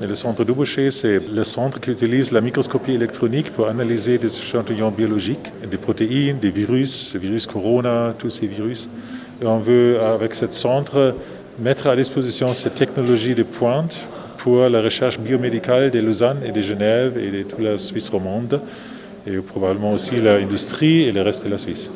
Le centre Dubochet, c'est le centre qui utilise la microscopie électronique pour analyser des échantillons biologiques, des protéines, des virus, le virus corona, tous ces virus. Et on veut, avec ce centre, mettre à disposition cette technologie de pointe pour la recherche biomédicale de Lausanne et de Genève et de toute la Suisse romande, et probablement aussi l'industrie et le reste de la Suisse.